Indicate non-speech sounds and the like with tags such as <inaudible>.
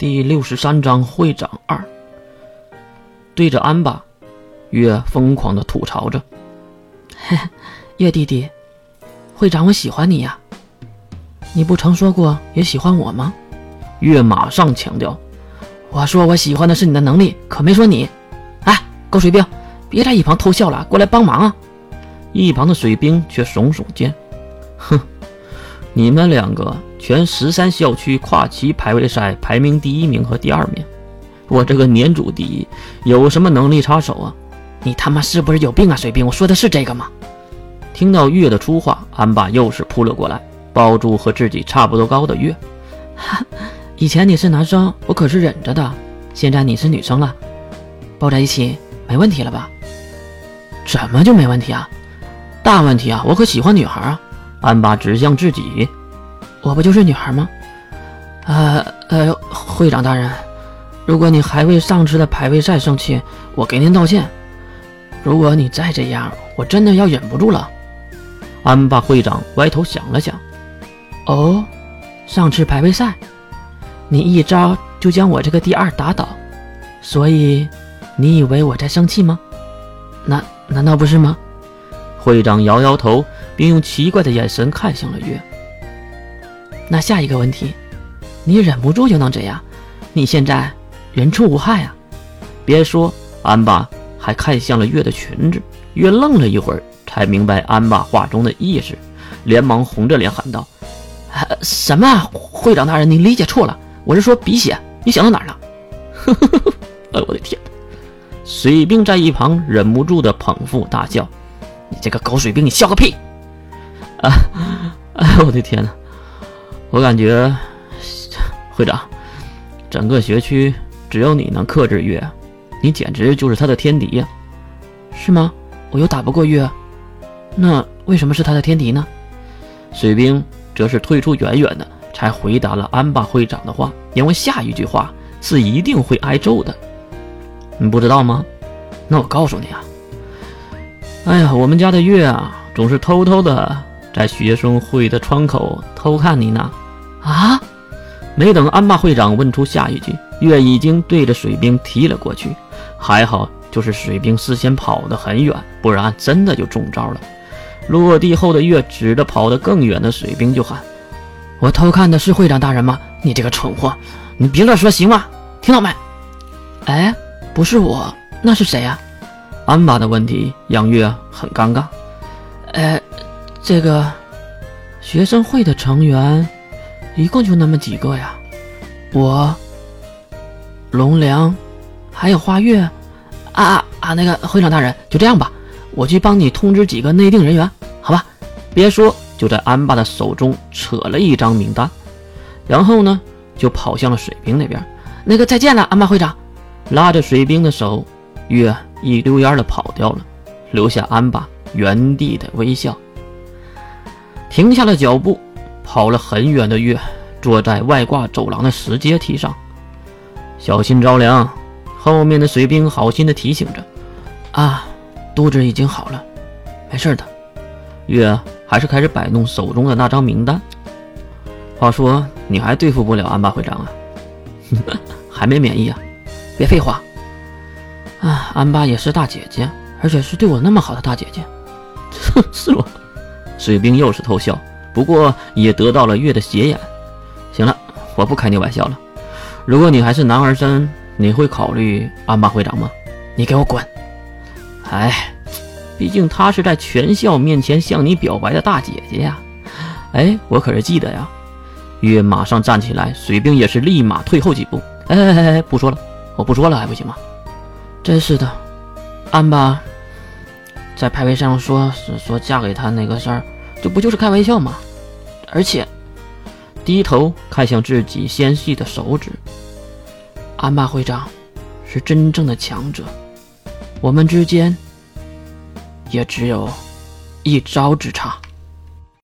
第六十三章会长二。对着安巴，月疯狂的吐槽着：“ <laughs> 月弟弟，会长，我喜欢你呀！你不曾说过也喜欢我吗？”月马上强调：“我说我喜欢的是你的能力，可没说你。哎，高水兵，别在一旁偷笑了，过来帮忙啊！”一旁的水兵却耸耸肩：“哼，你们两个。”全十三校区跨级排位赛排名第一名和第二名，我这个年组第一，有什么能力插手啊？你他妈是不是有病啊，水兵？我说的是这个吗？听到月的粗话，安爸又是扑了过来，抱住和自己差不多高的月。哈，<laughs> 以前你是男生，我可是忍着的，现在你是女生了，抱在一起没问题了吧？怎么就没问题啊？大问题啊！我可喜欢女孩啊！安爸指向自己。我不就是女孩吗？呃呃，会长大人，如果你还为上次的排位赛生气，我给您道歉。如果你再这样，我真的要忍不住了。安巴会长歪头想了想，哦，上次排位赛，你一招就将我这个第二打倒，所以你以为我在生气吗？难难道不是吗？会长摇摇头，并用奇怪的眼神看向了月。那下一个问题，你忍不住就能这样？你现在人畜无害啊！别说，安爸还看向了月的裙子。月愣了一会儿，才明白安爸话中的意思，连忙红着脸喊道：“什么？会长大人，你理解错了，我是说鼻血，你想到哪儿了？”呵呵呵呵！哎，我的天！水兵在一旁忍不住的捧腹大笑：“你这个狗水兵，你笑个屁！”啊！<laughs> 哎，我的天哪！我感觉，会长，整个学区只有你能克制月，你简直就是他的天敌呀！是吗？我又打不过月，那为什么是他的天敌呢？水兵则是退出远远的，才回答了安巴会长的话，因为下一句话是一定会挨揍的。你不知道吗？那我告诉你啊！哎呀，我们家的月啊，总是偷偷的在学生会的窗口偷看你呢。啊！没等安巴会长问出下一句，月已经对着水兵踢了过去。还好，就是水兵事先跑得很远，不然真的就中招了。落地后的月指着跑得更远的水兵就喊：“我偷看的是会长大人吗？你这个蠢货，你别乱说，行吗？听到没？”哎，不是我，那是谁呀？安巴的问题让月很尴尬。呃，这个学生会的成员。一共就那么几个呀，我、龙良，还有花月，啊啊啊！那个会长大人，就这样吧，我去帮你通知几个内定人员，好吧？别说，就在安巴的手中扯了一张名单，然后呢，就跑向了水兵那边。那个再见了，安巴会长，拉着水兵的手，月一溜烟的跑掉了，留下安巴原地的微笑，停下了脚步。跑了很远的月，坐在外挂走廊的石阶梯上，小心着凉。后面的水兵好心的提醒着：“啊，肚子已经好了，没事的。”月还是开始摆弄手中的那张名单。话说，你还对付不了安巴会长啊？<laughs> 还没免疫啊？别废话。啊，安巴也是大姐姐，而且是对我那么好的大姐姐。<laughs> 是吗？水兵又是偷笑。不过也得到了月的斜眼。行了，我不开你玩笑了。如果你还是男儿身，你会考虑安巴会长吗？你给我滚！哎，毕竟她是在全校面前向你表白的大姐姐呀。哎，我可是记得呀。月马上站起来，水兵也是立马退后几步。哎哎哎哎，不说了，我不说了还不行吗？真是的，安巴在排位上说是说嫁给他那个事儿。这不就是开玩笑吗？而且，低头看向自己纤细的手指。安巴会长是真正的强者，我们之间也只有一招之差。